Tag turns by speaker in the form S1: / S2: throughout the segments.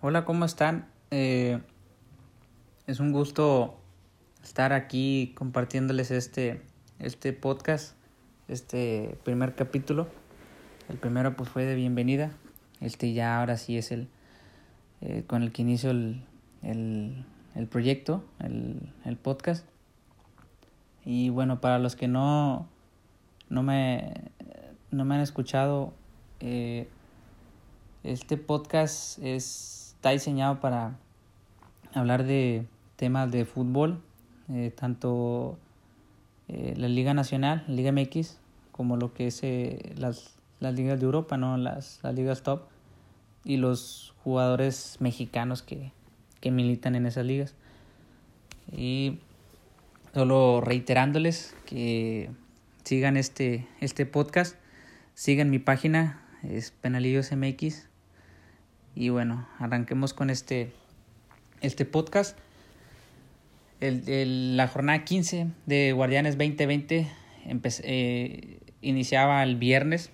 S1: Hola, ¿cómo están? Eh, es un gusto estar aquí compartiéndoles este, este podcast, este primer capítulo. El primero pues fue de bienvenida. Este ya ahora sí es el eh, con el que inicio el, el, el proyecto, el, el, podcast. Y bueno, para los que no, no, me, no me han escuchado, eh, este podcast es está diseñado para hablar de temas de fútbol, eh, tanto eh, la Liga Nacional, Liga MX, como lo que es eh, las, las ligas de Europa, ¿no? las, las ligas top, y los jugadores mexicanos que, que militan en esas ligas. Y solo reiterándoles que sigan este, este podcast, sigan mi página, es Penalillos MX, y bueno, arranquemos con este, este podcast. El, la jornada 15 de Guardianes 2020 eh, iniciaba el viernes.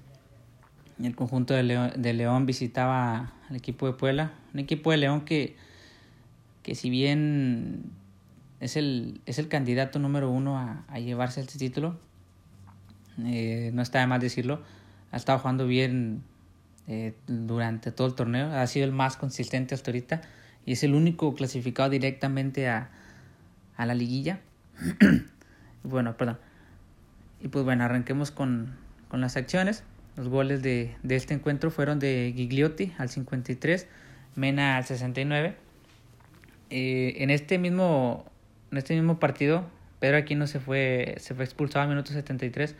S1: El conjunto de León, de León visitaba al equipo de Puebla. Un equipo de León que, que si bien es el, es el candidato número uno a, llevarse este título, eh, no está de más decirlo, ha estado jugando bien eh, durante todo el torneo. Ha sido el más consistente hasta ahorita y es el único clasificado directamente a, a la liguilla. bueno, perdón. Y pues bueno, arranquemos con, con las acciones. Los goles de, de, este encuentro fueron de Gigliotti al 53, Mena al 69. Eh, en este mismo en este mismo partido, Pedro Aquino se fue, se fue expulsado al minuto 73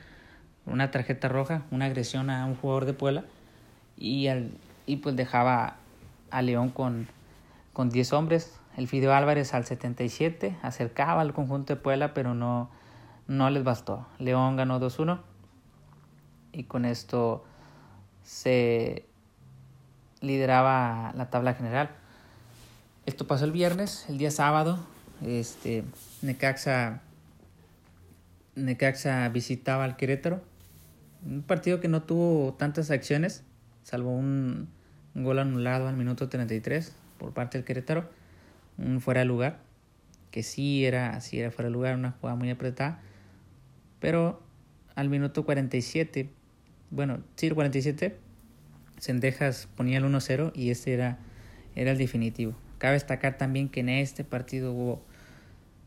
S1: una tarjeta roja, una agresión a un jugador de Puebla y, al, y pues dejaba a León con, con 10 hombres. El Fideo Álvarez al 77 acercaba al conjunto de Puebla, pero no, no les bastó. León ganó 2-1 y con esto se lideraba la tabla general. Esto pasó el viernes, el día sábado, este Necaxa Necaxa visitaba al Querétaro. Un partido que no tuvo tantas acciones, salvo un, gol anulado al minuto 33 por parte del Querétaro, un fuera de lugar, que sí era, sí era fuera de lugar, una jugada muy apretada, pero al minuto 47, bueno, sí, el 47, Sendejas ponía el 1-0 y este era, era el definitivo. Cabe destacar también que en este partido hubo,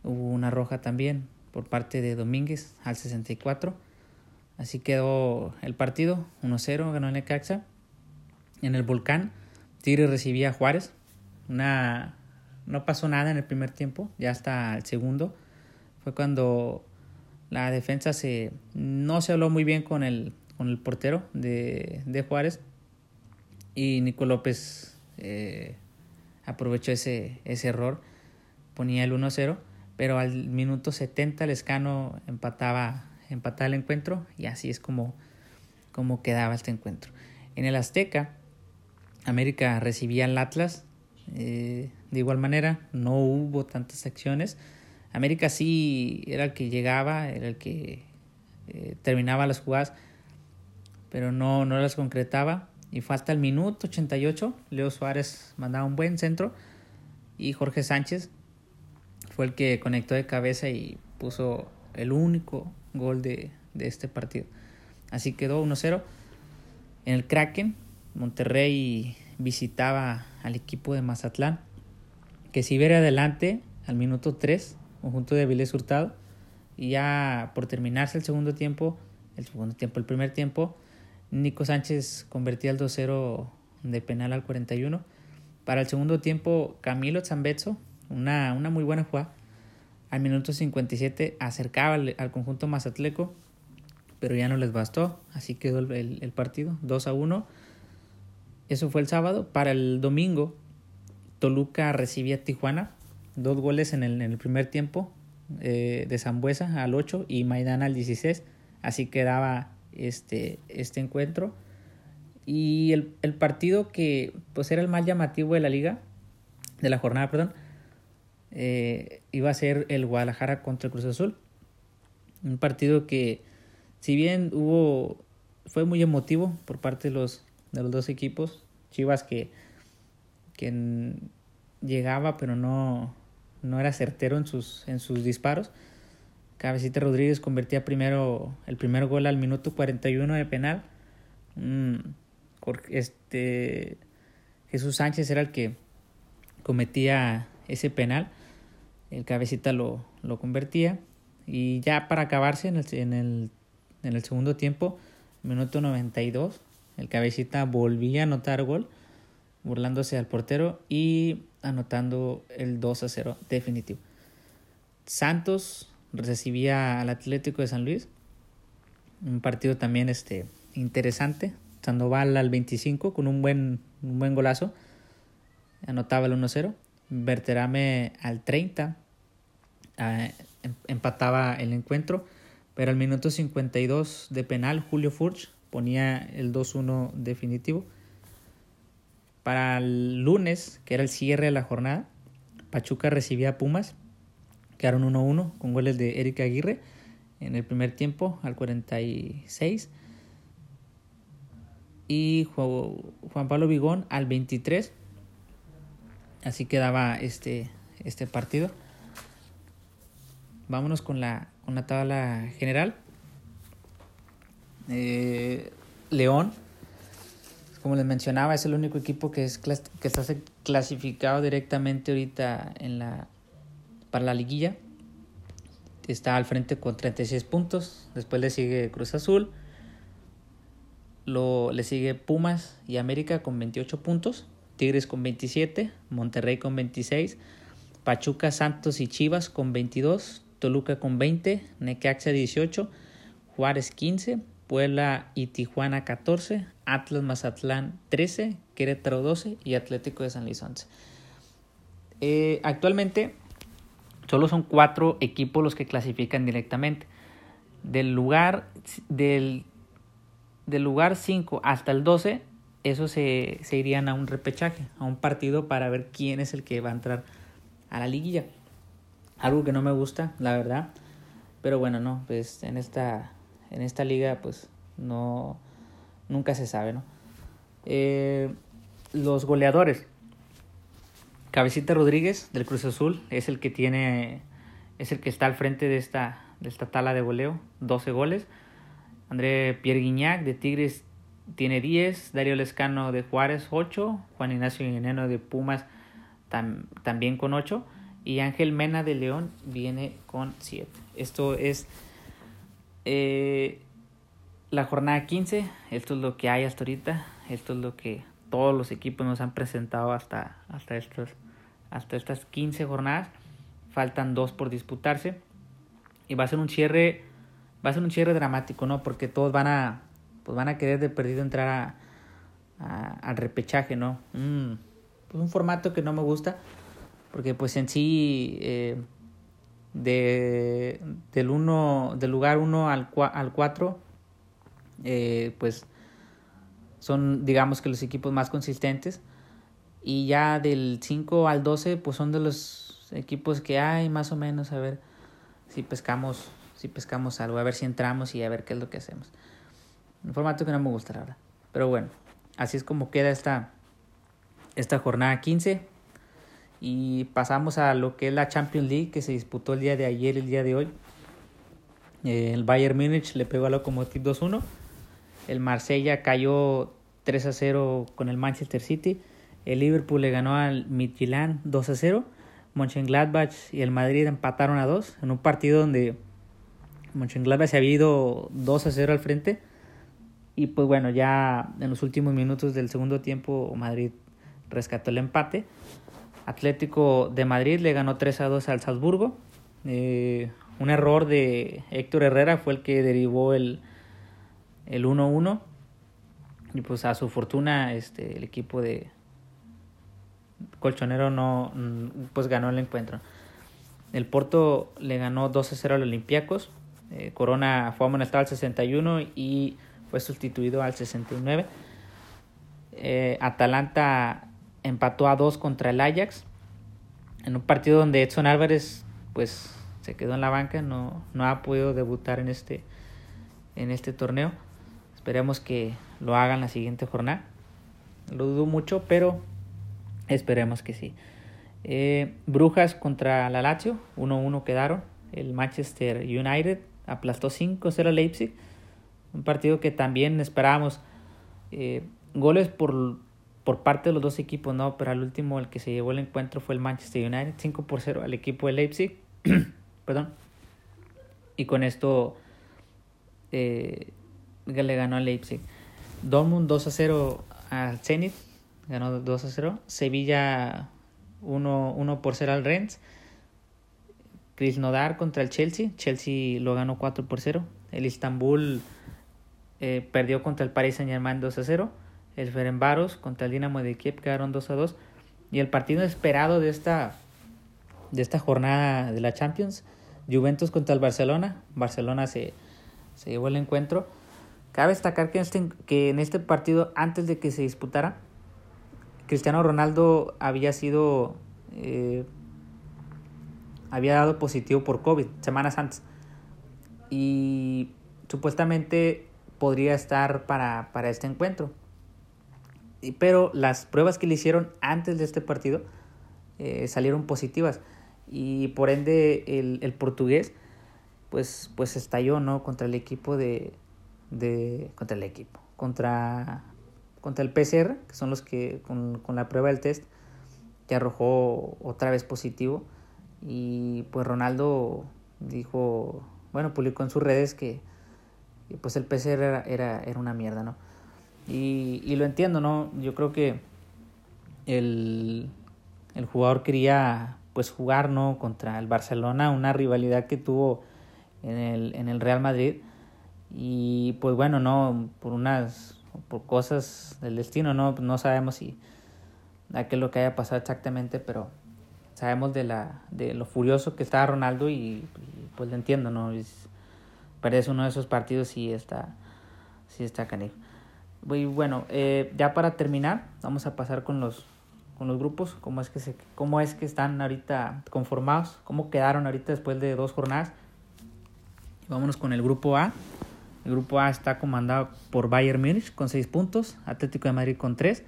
S1: hubo una roja también por parte de Domínguez al 64. Así quedó el partido, 1-0, ganó el en el volcán. Tigre recibía a Juárez. Una, no pasó nada en el primer tiempo, ya hasta el segundo. Fue cuando la defensa se, no se habló muy bien con el, con el portero de, de Juárez. Y Nico López eh, aprovechó ese, ese error. Ponía el 1-0. Pero al minuto 70 el Escano empataba, empataba el encuentro. Y así es como, como quedaba este encuentro. En el Azteca América recibía al Atlas. Eh, de igual manera, no hubo tantas acciones. América sí era el que llegaba, era el que eh, terminaba las jugadas, pero no, no las concretaba. Y falta el minuto 88. Leo Suárez mandaba un buen centro. Y Jorge Sánchez fue el que conectó de cabeza y puso el único gol de, de este partido. Así quedó 1-0. En el Kraken Monterrey visitaba al equipo de Mazatlán, que si viera adelante al minuto 3, conjunto de Vilés Hurtado, y ya por terminarse el segundo tiempo, el segundo tiempo, el primer tiempo, Nico Sánchez convertía el 2-0 de penal al 41. Para el segundo tiempo, Camilo Zambezzo, una, una muy buena jugada, al minuto 57 acercaba al, al, conjunto mazatleco, pero ya no les bastó, así quedó el, el, el partido, 2 a 1 eso fue el sábado. Para el domingo, Toluca recibía a Tijuana. Dos goles en el, en el primer tiempo eh, de Zambuesa al 8 y Maidana al 16. Así quedaba este, este encuentro. Y el, el, partido que pues era el más llamativo de la liga, de la jornada, perdón, eh, iba a ser el Guadalajara contra el Cruz Azul. Un partido que, si bien hubo, fue muy emotivo por parte de los, de los dos equipos. Chivas que, que llegaba pero no, no era certero en sus, en sus disparos. Cabecita Rodríguez convertía primero el primer gol al minuto 41 de penal. este, Jesús Sánchez era el que cometía ese penal. El cabecita lo, lo convertía. Y ya para acabarse en el, en el, en el segundo tiempo, minuto 92, el cabecita volvía a anotar gol, burlándose al portero y anotando el 2 a 0 definitivo. Santos recibía al Atlético de San Luis. Un partido también este, interesante. Sandoval al 25 con un buen, un buen golazo. Anotaba el 1-0. Berterame al 30 eh, em, empataba el encuentro. Pero al minuto 52 de penal, Julio Furch ponía el 2-1 definitivo. Para el lunes, que era el cierre de la jornada, Pachuca recibía a Pumas Quedaron 1-1 con goles de Erika Aguirre en el primer tiempo al 46 y Juan Pablo Vigón al 23. Así quedaba este, este partido. Vámonos con la, con la tabla general. Eh, León, como les mencionaba, es el único equipo que, es, que está clasificado directamente ahorita para la liguilla. Está al frente con 36 puntos. Después le sigue Cruz Azul. Le sigue Pumas y América con 28 puntos. Tigres con 27. Monterrey con 26. Pachuca, Santos y Chivas con 22. Toluca con 20. Necaxa 18. Juárez 15. Puebla y Tijuana 14. Atlas Mazatlán 13. Querétaro 12. Y Atlético de San Luis 11. Eh, actualmente Solo son cuatro equipos los que clasifican directamente. Del lugar, del, del lugar 5 hasta el 12, esos se, se irían a un repechaje, a un partido para ver quién es el que va a entrar a la liguilla. Algo que no me gusta, la verdad. Pero bueno, no, pues en esta, en esta liga, pues no, nunca se sabe, ¿no? Eh, los goleadores. Cabecita Rodríguez del Cruz Azul es el que tiene, es el que está al frente de esta, de esta tala de goleo, 12 goles. André Pierre Guignac de Tigres tiene 10, Darío Lescano de Juárez 8, Juan Ignacio Guineno de Pumas también con 8 y Ángel Mena de León viene con 7. Esto es eh, la jornada 15, esto es lo que hay hasta ahorita, esto es lo que todos los equipos nos han presentado hasta, hasta estos hasta estas 15 jornadas. Faltan dos por disputarse. Y va a ser un cierre. Va a ser un cierre dramático, ¿no? Porque todos van a. Pues van a querer de perdido entrar a, al repechaje, ¿no? pues un formato que no me gusta. Porque pues en sí. Eh, de, del, uno, del lugar 1 al 4. Eh, pues son digamos que los equipos más consistentes y ya del 5 al 12, pues son de los equipos que hay más o menos, a ver si pescamos, si pescamos algo, a ver si entramos y a ver qué es lo que hacemos. Un formato que no me gusta, la verdad. Pero bueno, así es como queda esta, esta jornada 15. Y pasamos a lo que es la Champions League que se disputó el día de ayer, el día de hoy. El Bayern Múnich le pegó a Lokomotiv 2-1. El Marsella cayó 3 0 con el Manchester City. El Liverpool le ganó al Midtjylland 2 a 0. Mönchengladbach y el Madrid empataron a 2 en un partido donde Mönchengladbach se había ido 2 a 0 al frente. Y pues bueno, ya en los últimos minutos del segundo tiempo Madrid rescató el empate. Atlético de Madrid le ganó 3 a 2 al Salzburgo. Eh, un error de Héctor Herrera fue el que derivó el, el 1-1. Y pues a su fortuna este, el equipo de, Colchonero no pues ganó el encuentro. El Porto le ganó 2 a 0 al Olympiacos. Eh, Corona fue amonestado al 61 y fue sustituido al 69. Eh, Atalanta empató a 2 contra el Ajax en un partido donde Edson Álvarez pues se quedó en la banca, no, no ha podido debutar en este, en este torneo. Esperemos que lo hagan la siguiente jornada. Lo dudo mucho, pero Esperemos que sí. Eh, Brujas contra la Lazio, 1-1 quedaron. El Manchester United aplastó 5-0 a Leipzig. Un partido que también esperábamos eh, goles por, por parte de los dos equipos, ¿no? Pero al último el que se llevó el encuentro fue el Manchester United, 5 por 0 al equipo de Leipzig. Perdón. Y con esto eh, le ganó a Leipzig. Dortmund 2 a 0 al Zenit, ganó 2 a 0. Sevilla 1, 1 por 0 al Rennes. Krasnodar contra el Chelsea. Chelsea lo ganó 4 por 0. El Istanbul eh, perdió contra el Paris Saint Germain 2 a 0. El Ferenbaros contra el Dinamo de Kiev quedaron 2 a 2. Y el partido esperado de esta, de esta jornada de la Champions, Juventus contra el Barcelona. Barcelona se, se llevó el encuentro. Cabe destacar que en, este, que en este partido, antes de que se disputara, Cristiano Ronaldo había sido eh, había dado positivo por COVID semanas antes. Y supuestamente podría estar para, para este encuentro. Pero las pruebas que le hicieron antes de este partido eh, salieron positivas. Y por ende el, el, portugués pues, pues estalló ¿no? contra el equipo de, de. contra el equipo. Contra, contra el PCR, que son los que con, con la prueba del test, que arrojó otra vez positivo y pues Ronaldo dijo, bueno, publicó en sus redes que, pues el PCR era, era, era, una mierda, ¿no? Y, y, lo entiendo, ¿no? Yo creo que el, el jugador quería pues jugar, ¿no? Contra el Barcelona, una rivalidad que tuvo en el, en el Real Madrid. Y pues bueno, ¿no? Por unas, por cosas del destino, ¿no? No sabemos si qué es lo que haya pasado exactamente, pero sabemos de la de lo furioso que está Ronaldo y, pues le entiendo, ¿no? Es, parece uno de esos partidos y está, sí está canijo. Y bueno, eh, ya para terminar, vamos a pasar con los, con los grupos, cómo es, que se, cómo es que están ahorita conformados, cómo quedaron ahorita después de dos jornadas. Vámonos con el grupo A. El grupo A está comandado por Bayern Múnich con 6 puntos, Atlético de Madrid con 3,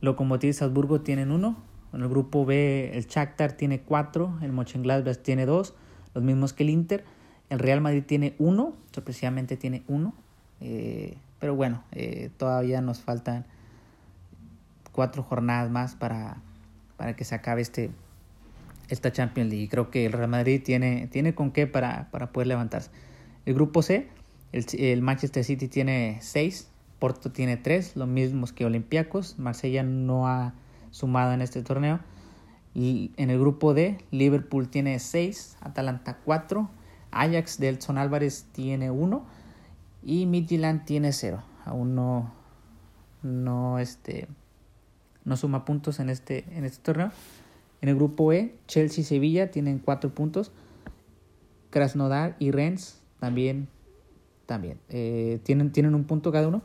S1: Lokomotiv Salzburgo tienen 1, en el grupo B el Shakhtar tiene 4, el Mönchengladbach tiene 2, los mismos que el Inter. El Real Madrid tiene 1, sorpresivamente tiene 1. Eh, pero bueno, eh, todavía nos faltan cuatro jornadas más para, para que se acabe este, esta Champions League. Creo que el Real Madrid tiene, tiene con qué para, para poder levantarse. El grupo C, el, Manchester City tiene 6, Porto tiene 3, los mismos que Olympiacos. Marsella no ha sumada en este torneo. Y en el grupo D, Liverpool tiene 6, Atalanta 4, Ajax de Elson Álvarez tiene 1 y Midtjylland tiene 0. Aún no, no, este, no suma puntos en este, en este torneo. En el grupo E, Chelsea y Sevilla tienen 4 puntos. Krasnodar y Rennes también, también eh, tienen, tienen un punto cada uno.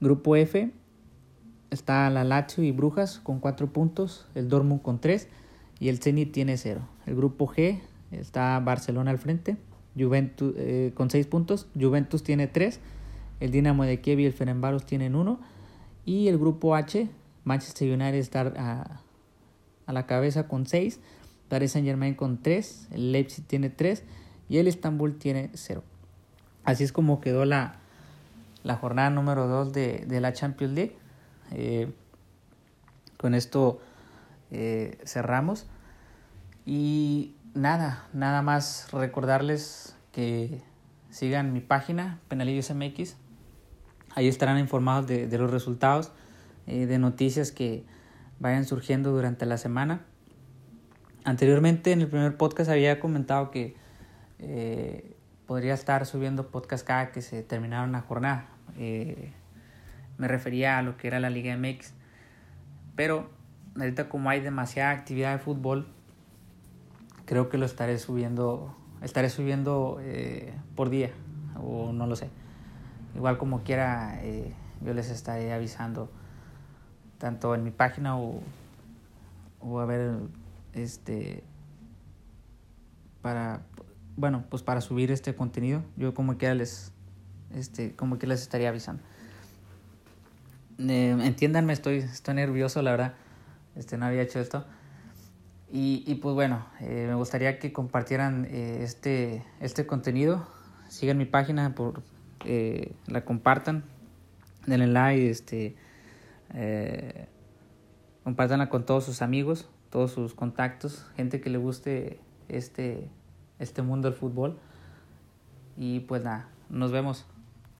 S1: Grupo F, está la Lazio y Brujas con 4 puntos, el Dortmund con 3 y el Zenit tiene 0. El grupo G está Barcelona al frente, Juventus eh, con 6 puntos, Juventus tiene 3, el Dinamo de Kiev y el Fenerbahce tienen 1 y el grupo H, Manchester United está a, a la cabeza con 6, Paris Saint Germain con 3, el Leipzig tiene 3 y el Istanbul tiene 0. Así es como quedó la, la jornada número 2 de, de la Champions League. Eh, con esto eh, cerramos. Y nada, nada más recordarles que sigan mi página, Penalillos MX. Ahí estarán informados de, los resultados, eh, de noticias que vayan surgiendo durante la semana. Anteriormente en el primer podcast había comentado que podría estar subiendo podcast cada que se terminara una jornada me refería a lo que era la Liga MX. Pero ahorita como hay demasiada actividad de fútbol, creo que lo estaré subiendo, estaré subiendo eh, por día, o no lo sé. Igual como quiera, eh, yo les estaré avisando tanto en mi página o, o a ver, este, para, bueno, pues para subir este contenido, yo como quiera les, este, como que les estaría avisando. Eh, entiéndanme, estoy, estoy nervioso, la verdad. Este, no había hecho esto. Y, y pues bueno, eh, me gustaría que compartieran eh, este, este contenido. Sigan mi página, por, eh, la compartan, denle like, este, eh, compártanla con todos sus amigos, todos sus contactos, gente que le guste este, este mundo del fútbol. Y pues nada, nos vemos.